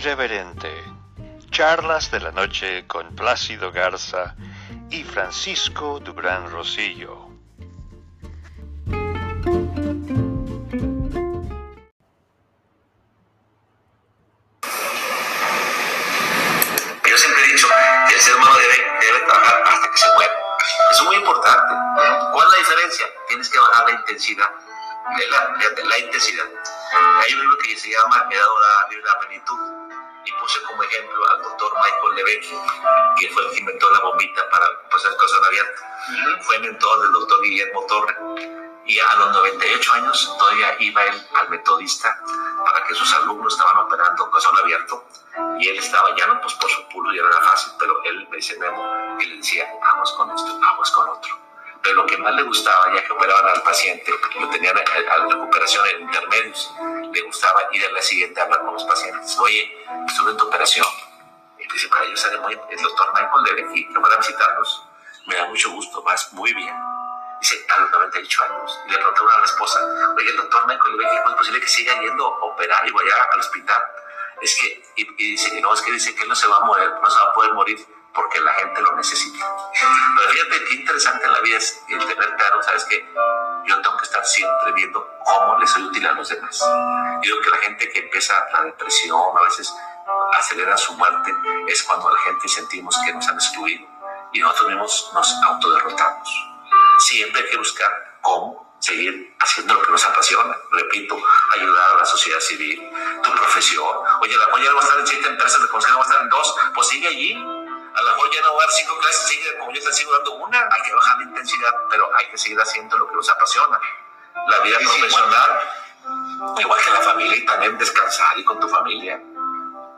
irreverente. Charlas de la noche con Plácido Garza y Francisco Dubrán Rosillo. Ejemplo al doctor Michael Lebeck, que fue el que inventó la bombita para pasar corazón abierto. Fue mentor del doctor Guillermo Torre. Y a los 98 años todavía iba él al metodista para que sus alumnos estaban operando corazón abierto. Y él estaba ya no, pues por su pulso ya no era fácil, pero él me dice Memo, y le decía, vamos con esto, vamos con otro. Pero lo que más le gustaba, ya que operaban al paciente, lo tenían a, a recuperación en intermedios, le gustaba ir a la siguiente a hablar con los pacientes. Oye, estuve en tu operación. Y dice, para ellos sale muy el doctor Michael Lebecky, que van a visitarnos. Me da mucho gusto, vas muy bien. Dice, a los 98 años. Y le preguntaron a la esposa, oye, el doctor Michael Lebecky, ¿cómo es posible que siga yendo a operar y vaya al hospital? Es que, y, y dice, no, es que dice que él no se va a morir, no se va a poder morir porque la gente lo necesita. Pero fíjate qué interesante en la vida es el tener claro, ¿sabes qué? Yo tengo que estar siempre viendo cómo le soy útil a los demás. Digo que la gente que empieza la depresión, a veces acelera su muerte, es cuando la gente sentimos que nos han excluido y nosotros mismos nos autoderrotamos. Siempre hay que buscar cómo seguir haciendo lo que nos apasiona. Repito, ayudar a la sociedad civil, tu profesión. Oye, la joya no va a estar en siete empresas de consejo, va a estar en dos, pues sigue allí. A la joya no va a dar cinco clases, sigue como yo te sigo dando una. Hay que bajar la intensidad, pero hay que seguir haciendo lo que nos apasiona. La vida sí, profesional, sí, igual que la familia, y también descansar y con tu familia.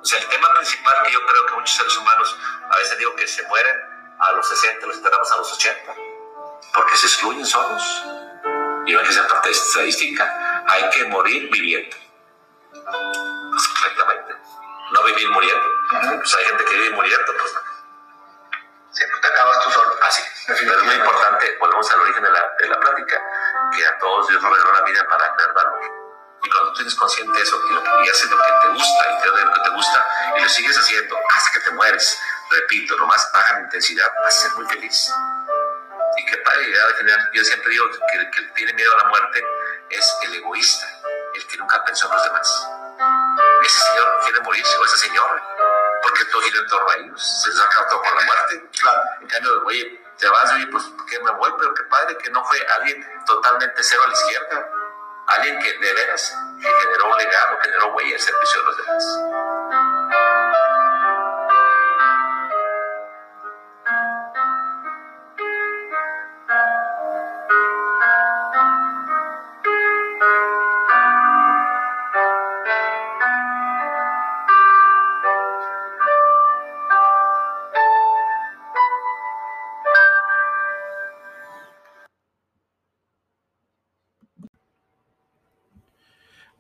O sea, el tema principal que yo creo que muchos seres humanos, a veces digo que se mueren a los 60, los enterramos a los 80, porque se excluyen solos. Y no hay que ser parte de esta estadística. Hay que morir viviendo. Pues, exactamente. No vivir muriendo. Pues hay gente que vive muriendo, pues siempre te acabas tú solo. Así. Pero es muy importante, volvemos al origen de la, de la plática, que a todos Dios nos regaló la vida para crear valor. Y cuando tú tienes consciente de eso y, lo, y haces lo que te gusta y te de lo que te gusta y lo sigues haciendo hasta que te mueres, repito, nomás baja la intensidad, vas a ser muy feliz. Y qué padre, al final, yo siempre digo que el que tiene miedo a la muerte es el egoísta, el que nunca pensó en los demás. Ese señor quiere morirse o esa señora, porque todo gira en torno a ellos, se saca todo por la muerte. Claro. En cambio, oye, te vas, oye, pues que me voy, pero qué padre que no fue alguien totalmente cero a la izquierda, alguien que de veras que generó un legado, generó huella al servicio de los demás.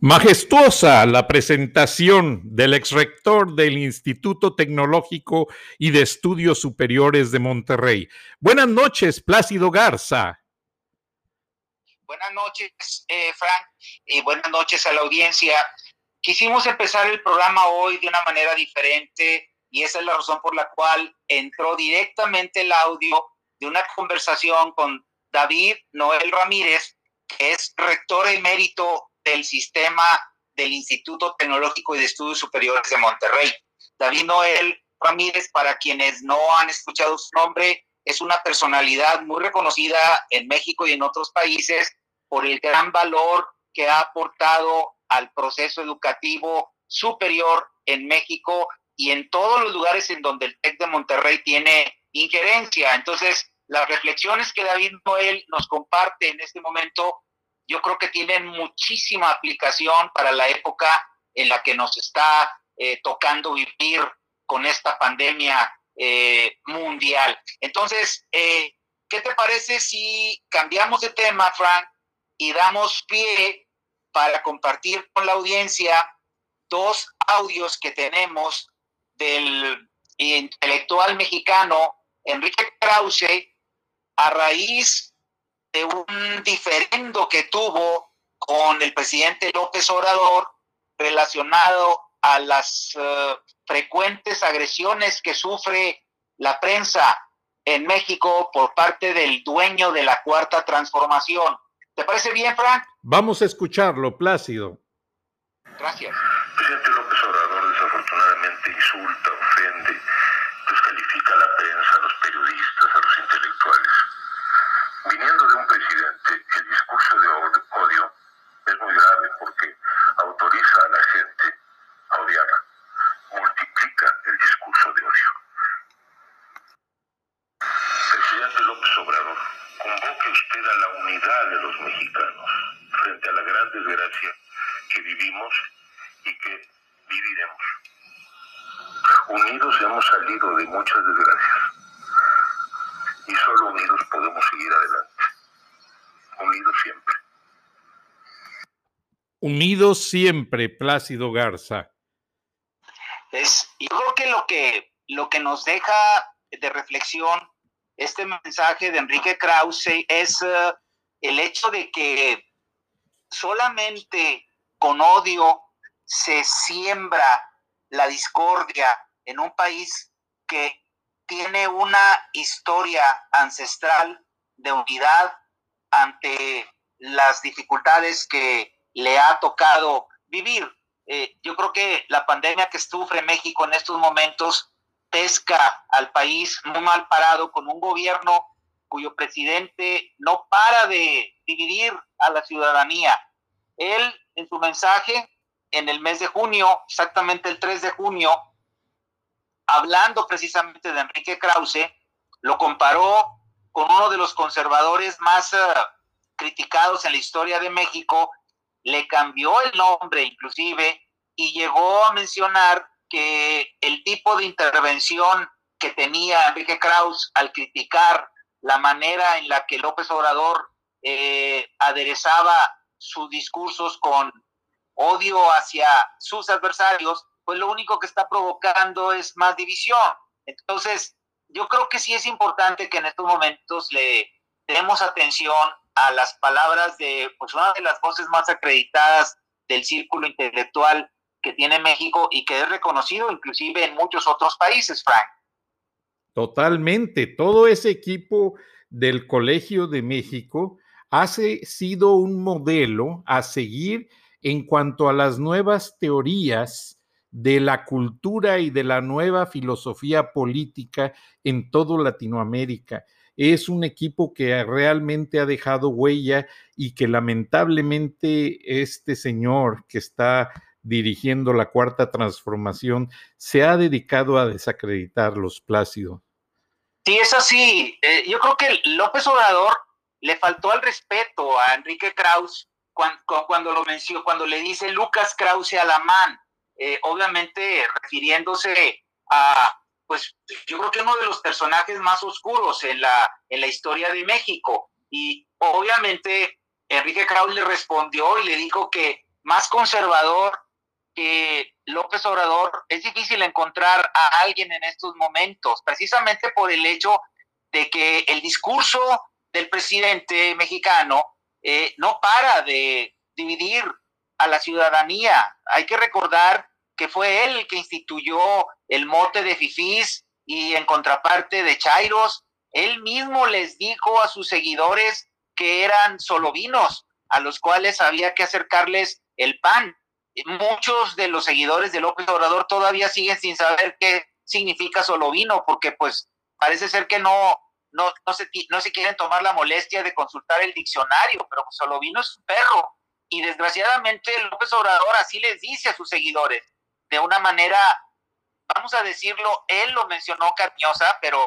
Majestuosa la presentación del exrector del Instituto Tecnológico y de Estudios Superiores de Monterrey. Buenas noches, Plácido Garza. Buenas noches, eh, Frank, y buenas noches a la audiencia. Quisimos empezar el programa hoy de una manera diferente y esa es la razón por la cual entró directamente el audio de una conversación con David Noel Ramírez, que es rector emérito del sistema del Instituto Tecnológico y de Estudios Superiores de Monterrey. David Noel Ramírez, para quienes no han escuchado su nombre, es una personalidad muy reconocida en México y en otros países por el gran valor que ha aportado al proceso educativo superior en México y en todos los lugares en donde el TEC de Monterrey tiene injerencia. Entonces, las reflexiones que David Noel nos comparte en este momento yo creo que tienen muchísima aplicación para la época en la que nos está eh, tocando vivir con esta pandemia eh, mundial. Entonces, eh, ¿qué te parece si cambiamos de tema, Frank, y damos pie para compartir con la audiencia dos audios que tenemos del intelectual mexicano Enrique Krause a raíz de un diferendo que tuvo con el presidente López Obrador relacionado a las eh, frecuentes agresiones que sufre la prensa en México por parte del dueño de la cuarta transformación. ¿Te parece bien, Frank? Vamos a escucharlo, Plácido. Gracias. Presidente López Obrador desafortunadamente insulta, ofende, descalifica a la prensa, a los periodistas, a los intelectuales. Viniendo de un presidente, el discurso de odio es muy grave porque autoriza a la gente a odiar, multiplica el discurso de odio. Presidente López Obrador, convoque usted a la unidad de los mexicanos frente a la gran desgracia que vivimos y que viviremos. Unidos hemos salido de muchas desgracias y solo unidos podemos seguir adelante. Unidos siempre. Unidos siempre, Plácido Garza. Es, yo creo que lo que lo que nos deja de reflexión este mensaje de Enrique Krause es uh, el hecho de que solamente con odio se siembra la discordia en un país que tiene una historia ancestral de unidad ante las dificultades que le ha tocado vivir. Eh, yo creo que la pandemia que sufre México en estos momentos pesca al país muy mal parado con un gobierno cuyo presidente no para de dividir a la ciudadanía. Él, en su mensaje, en el mes de junio, exactamente el 3 de junio, hablando precisamente de Enrique Krause, lo comparó con uno de los conservadores más uh, criticados en la historia de México, le cambió el nombre inclusive y llegó a mencionar que el tipo de intervención que tenía Enrique Kraus al criticar la manera en la que López Obrador eh, aderezaba sus discursos con odio hacia sus adversarios, pues lo único que está provocando es más división. Entonces, yo creo que sí es importante que en estos momentos le demos atención a las palabras de pues, una de las voces más acreditadas del círculo intelectual que tiene México y que es reconocido inclusive en muchos otros países, Frank. Totalmente, todo ese equipo del Colegio de México ha sido un modelo a seguir en cuanto a las nuevas teorías de la cultura y de la nueva filosofía política en todo Latinoamérica. Es un equipo que realmente ha dejado huella y que lamentablemente este señor que está dirigiendo la cuarta transformación, se ha dedicado a desacreditar los plácidos. Sí, es así. Eh, yo creo que López Obrador le faltó al respeto a Enrique Kraus cuando, cuando lo mencionó, cuando le dice Lucas Krause Alamán, eh, obviamente refiriéndose a, pues yo creo que uno de los personajes más oscuros en la, en la historia de México. Y obviamente Enrique Kraus le respondió y le dijo que más conservador que López Obrador es difícil encontrar a alguien en estos momentos, precisamente por el hecho de que el discurso del presidente mexicano eh, no para de dividir a la ciudadanía. Hay que recordar que fue él el que instituyó el mote de fifís y en contraparte de chairos, él mismo les dijo a sus seguidores que eran solovinos, a los cuales había que acercarles el pan muchos de los seguidores de López Obrador todavía siguen sin saber qué significa solovino, porque pues parece ser que no, no, no, se, no se quieren tomar la molestia de consultar el diccionario, pero pues, solovino es un perro. Y desgraciadamente López Obrador así les dice a sus seguidores, de una manera, vamos a decirlo, él lo mencionó cariñosa, pero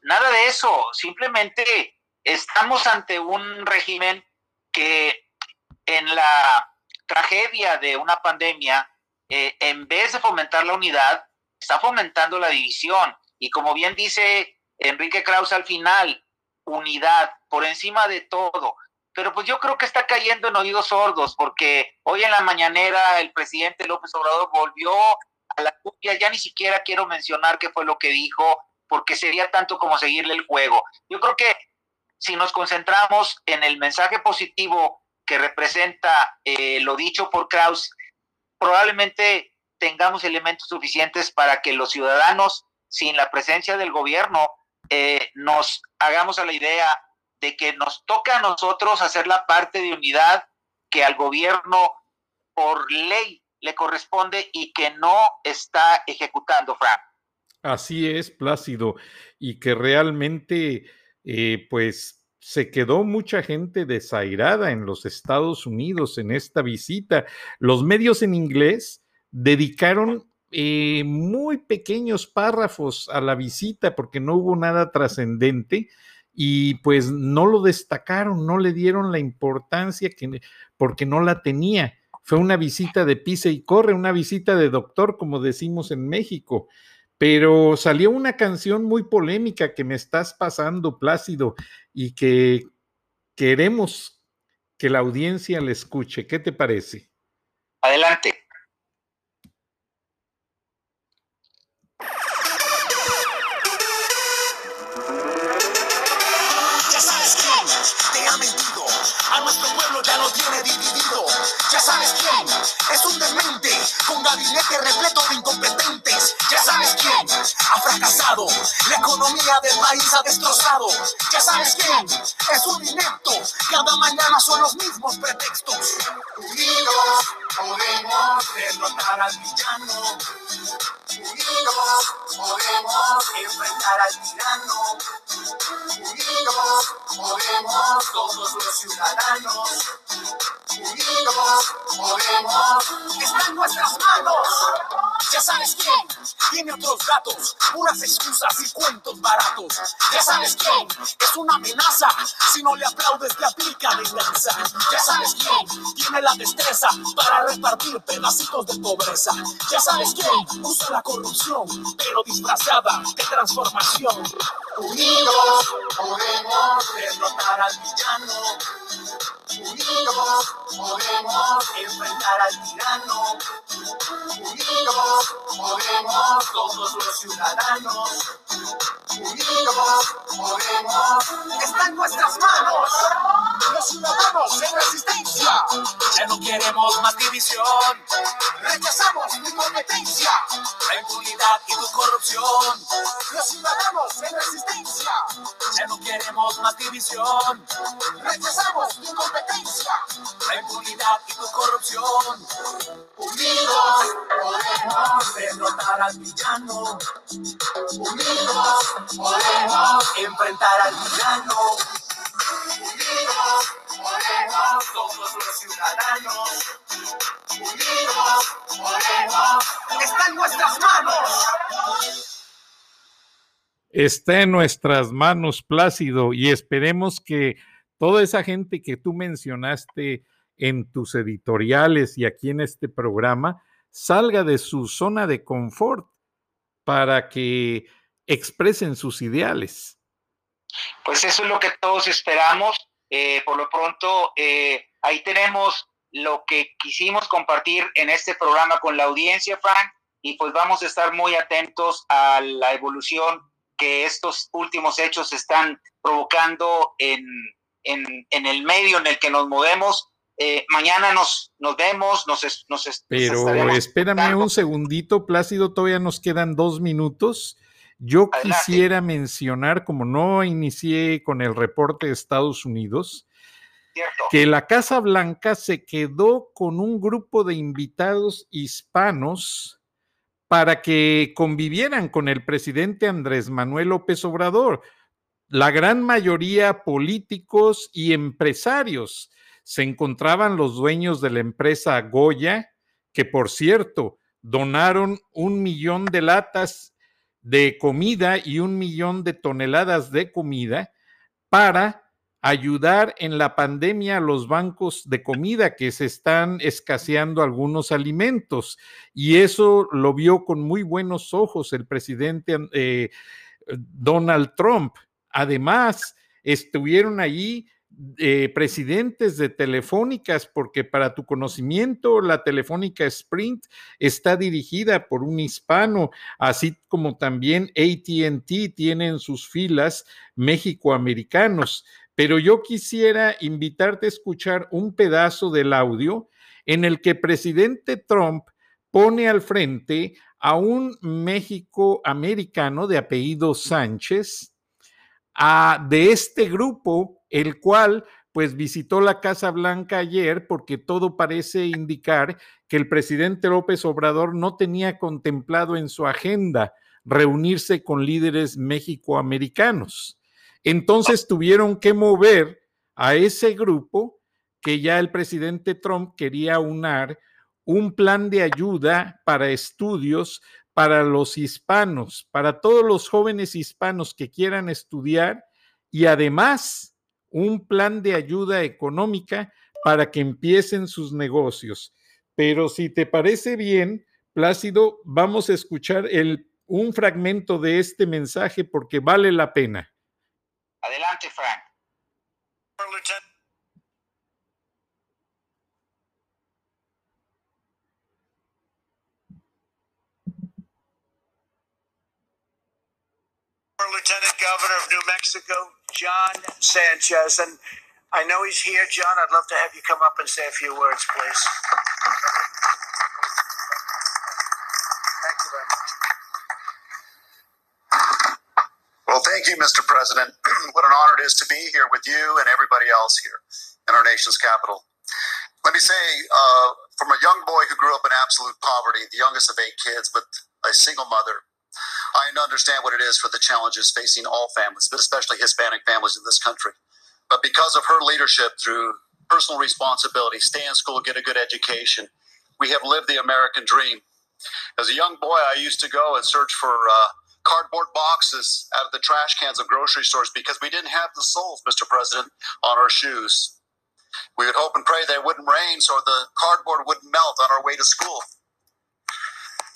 nada de eso, simplemente estamos ante un régimen que en la tragedia de una pandemia, eh, en vez de fomentar la unidad, está fomentando la división. Y como bien dice Enrique Krause al final, unidad por encima de todo. Pero pues yo creo que está cayendo en oídos sordos, porque hoy en la mañanera el presidente López Obrador volvió a la copia, ya ni siquiera quiero mencionar qué fue lo que dijo, porque sería tanto como seguirle el juego. Yo creo que si nos concentramos en el mensaje positivo que representa eh, lo dicho por Kraus, probablemente tengamos elementos suficientes para que los ciudadanos, sin la presencia del gobierno, eh, nos hagamos a la idea de que nos toca a nosotros hacer la parte de unidad que al gobierno por ley le corresponde y que no está ejecutando, Frank. Así es, Plácido, y que realmente, eh, pues, se quedó mucha gente desairada en los Estados Unidos en esta visita. Los medios en inglés dedicaron eh, muy pequeños párrafos a la visita porque no hubo nada trascendente y pues no lo destacaron, no le dieron la importancia que, porque no la tenía. Fue una visita de pisa y corre, una visita de doctor, como decimos en México pero salió una canción muy polémica que me estás pasando, Plácido, y que queremos que la audiencia la escuche. ¿Qué te parece? Adelante. Gabinete repleto de incompetentes. Fracasado, la economía del país ha destrozado. Ya sabes quién es un inepto, cada mañana son los mismos pretextos. Unidos podemos derrotar al villano. Unidos podemos enfrentar al tirano. Unidos podemos todos los ciudadanos. Unidos podemos, está en nuestras manos. Ya sabes quién tiene otros datos, excusas y cuentos baratos. Ya sabes quién es una amenaza, si no le aplaudes te aplica venganza. Ya sabes quién tiene la destreza para repartir pedacitos de pobreza. Ya sabes quién usa la corrupción, pero disfrazada de transformación. Unidos podemos derrotar al villano. Unidos podemos enfrentar al tirano. Unidos podemos todos los ciudadanos. Unidos podemos. Está en nuestras manos. Los ciudadanos en resistencia. Ya no queremos más división. Rechazamos tu incompetencia, la impunidad y tu corrupción. Los ciudadanos en resistencia. Ya no queremos más división. Rechazamos tu incompetencia, la impunidad y tu corrupción. Unidos podemos derrotar al villano. Unidos podemos enfrentar al villano. Todos los ciudadanos. Unidos. Está en nuestras manos. Está en nuestras manos, Plácido, y esperemos que toda esa gente que tú mencionaste en tus editoriales y aquí en este programa salga de su zona de confort para que expresen sus ideales. Pues eso es lo que todos esperamos. Eh, por lo pronto, eh, ahí tenemos lo que quisimos compartir en este programa con la audiencia, Frank, y pues vamos a estar muy atentos a la evolución que estos últimos hechos están provocando en, en, en el medio en el que nos movemos. Eh, mañana nos, nos vemos, nos, nos Pero espérame un segundito, Plácido, todavía nos quedan dos minutos. Yo quisiera mencionar, como no inicié con el reporte de Estados Unidos, que la Casa Blanca se quedó con un grupo de invitados hispanos para que convivieran con el presidente Andrés Manuel López Obrador. La gran mayoría políticos y empresarios. Se encontraban los dueños de la empresa Goya, que por cierto donaron un millón de latas de comida y un millón de toneladas de comida para ayudar en la pandemia a los bancos de comida que se están escaseando algunos alimentos. Y eso lo vio con muy buenos ojos el presidente eh, Donald Trump. Además, estuvieron allí eh, presidentes de telefónicas, porque para tu conocimiento, la telefónica Sprint está dirigida por un hispano, así como también ATT tiene en sus filas México-americanos. Pero yo quisiera invitarte a escuchar un pedazo del audio en el que presidente Trump pone al frente a un México americano de apellido Sánchez, a, de este grupo, el cual pues visitó la Casa Blanca ayer porque todo parece indicar que el presidente López Obrador no tenía contemplado en su agenda reunirse con líderes mexicoamericanos. Entonces tuvieron que mover a ese grupo que ya el presidente Trump quería unar un plan de ayuda para estudios para los hispanos, para todos los jóvenes hispanos que quieran estudiar y además un plan de ayuda económica para que empiecen sus negocios. Pero si te parece bien, Plácido, vamos a escuchar el, un fragmento de este mensaje porque vale la pena. Adelante, Frank. Lieutenant Governor of New Mexico, John Sanchez. And I know he's here. John, I'd love to have you come up and say a few words, please. Thank you very much. Well, thank you, Mr. President. what an honor it is to be here with you and everybody else here in our nation's capital. Let me say, uh, from a young boy who grew up in absolute poverty, the youngest of eight kids, with a single mother, I understand what it is for the challenges facing all families, but especially Hispanic families in this country. But because of her leadership through personal responsibility, stay in school, get a good education, we have lived the American dream. As a young boy, I used to go and search for uh, cardboard boxes out of the trash cans of grocery stores because we didn't have the soles, Mr. President, on our shoes. We would hope and pray that it wouldn't rain so the cardboard wouldn't melt on our way to school.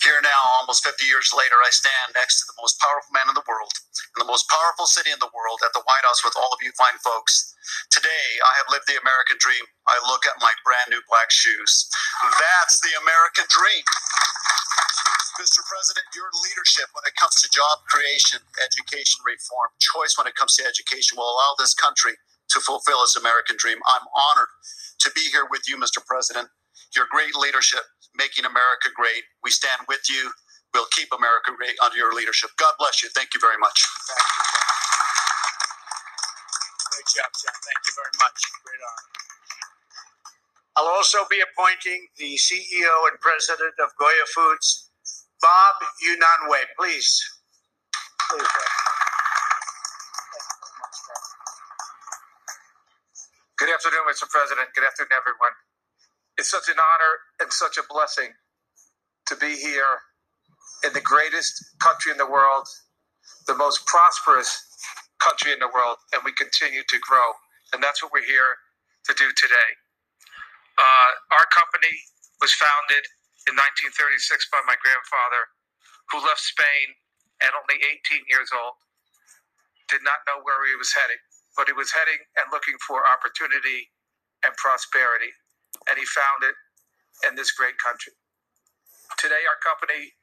Here now, almost 50 years later, I stand next to the most powerful man in the world, in the most powerful city in the world, at the White House with all of you fine folks. Today, I have lived the American dream. I look at my brand new black shoes. That's the American dream. Mr. President, your leadership when it comes to job creation, education reform, choice when it comes to education will allow this country to fulfill its American dream. I'm honored to be here with you, Mr. President. Your great leadership making America great. We stand with you. We'll keep America great under your leadership. God bless you. Thank you very much. Thank you, John. Great job, John. Thank you very much. Great honor. I'll also be appointing the CEO and president of Goya Foods, Bob Yunanwe. Please. Please, Good afternoon, Mr. President. Good afternoon, everyone. It's such an honor and such a blessing to be here in the greatest country in the world, the most prosperous country in the world, and we continue to grow. And that's what we're here to do today. Uh, our company was founded in 1936 by my grandfather, who left Spain at only 18 years old. Did not know where he was heading, but he was heading and looking for opportunity and prosperity and he found it in this great country. Today, our company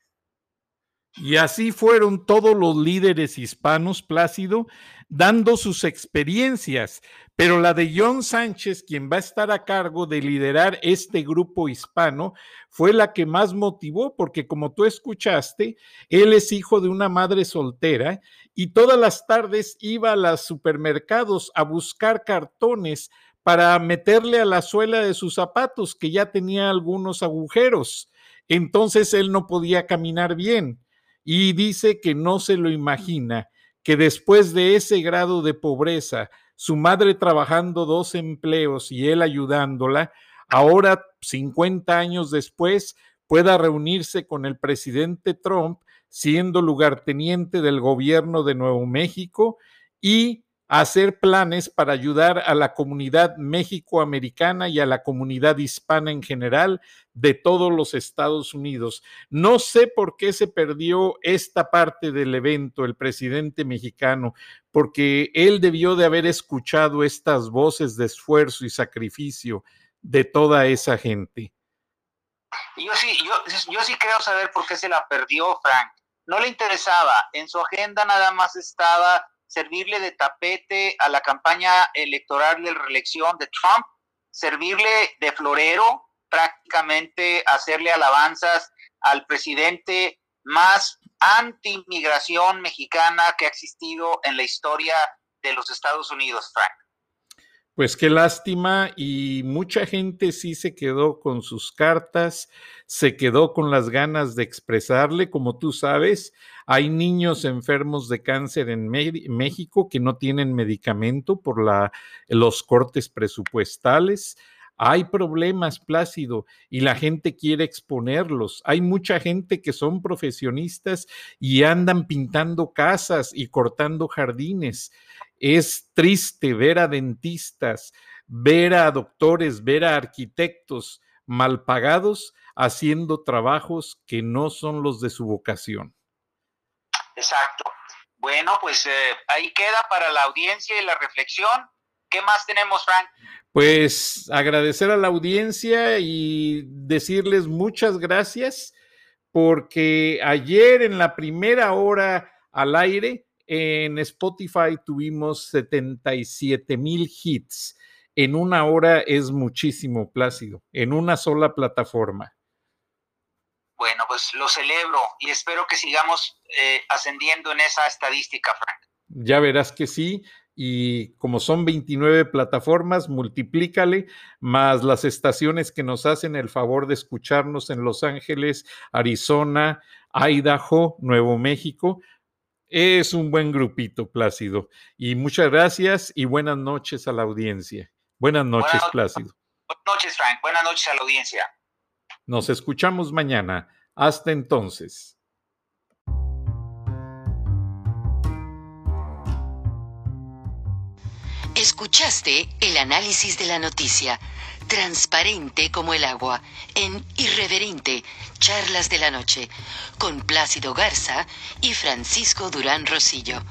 Y así fueron todos los líderes hispanos, Plácido, dando sus experiencias, pero la de John Sánchez, quien va a estar a cargo de liderar este grupo hispano, fue la que más motivó, porque como tú escuchaste, él es hijo de una madre soltera y todas las tardes iba a los supermercados a buscar cartones para meterle a la suela de sus zapatos, que ya tenía algunos agujeros. Entonces él no podía caminar bien y dice que no se lo imagina, que después de ese grado de pobreza, su madre trabajando dos empleos y él ayudándola, ahora 50 años después pueda reunirse con el presidente Trump siendo lugarteniente del gobierno de Nuevo México y hacer planes para ayudar a la comunidad méxico-americana y a la comunidad hispana en general de todos los Estados Unidos. No sé por qué se perdió esta parte del evento, el presidente mexicano, porque él debió de haber escuchado estas voces de esfuerzo y sacrificio de toda esa gente. Yo sí, yo, yo sí creo saber por qué se la perdió, Frank. No le interesaba, en su agenda nada más estaba servirle de tapete a la campaña electoral de reelección de Trump, servirle de florero, prácticamente hacerle alabanzas al presidente más anti-inmigración mexicana que ha existido en la historia de los Estados Unidos, Frank. Pues qué lástima y mucha gente sí se quedó con sus cartas, se quedó con las ganas de expresarle, como tú sabes, hay niños enfermos de cáncer en México que no tienen medicamento por los cortes presupuestales. Hay problemas, Plácido, y la gente quiere exponerlos. Hay mucha gente que son profesionistas y andan pintando casas y cortando jardines. Es triste ver a dentistas, ver a doctores, ver a arquitectos mal pagados haciendo trabajos que no son los de su vocación. Exacto. Bueno, pues eh, ahí queda para la audiencia y la reflexión. ¿Qué más tenemos, Frank? Pues agradecer a la audiencia y decirles muchas gracias porque ayer en la primera hora al aire en Spotify tuvimos 77 mil hits. En una hora es muchísimo, Plácido, en una sola plataforma. Bueno, pues lo celebro y espero que sigamos eh, ascendiendo en esa estadística, Frank. Ya verás que sí. Y como son 29 plataformas, multiplícale, más las estaciones que nos hacen el favor de escucharnos en Los Ángeles, Arizona, Idaho, Nuevo México. Es un buen grupito, Plácido. Y muchas gracias y buenas noches a la audiencia. Buenas noches, Plácido. Buenas noches, Frank. Buenas noches a la audiencia. Nos escuchamos mañana. Hasta entonces. Escuchaste el análisis de la noticia transparente como el agua, en Irreverente, Charlas de la Noche, con Plácido Garza y Francisco Durán Rosillo.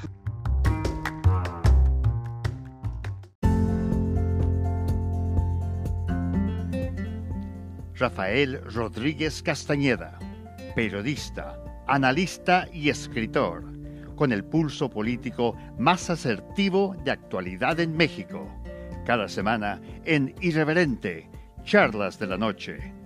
Rafael Rodríguez Castañeda, periodista, analista y escritor, con el pulso político más asertivo de actualidad en México cada semana en Irreverente, Charlas de la Noche.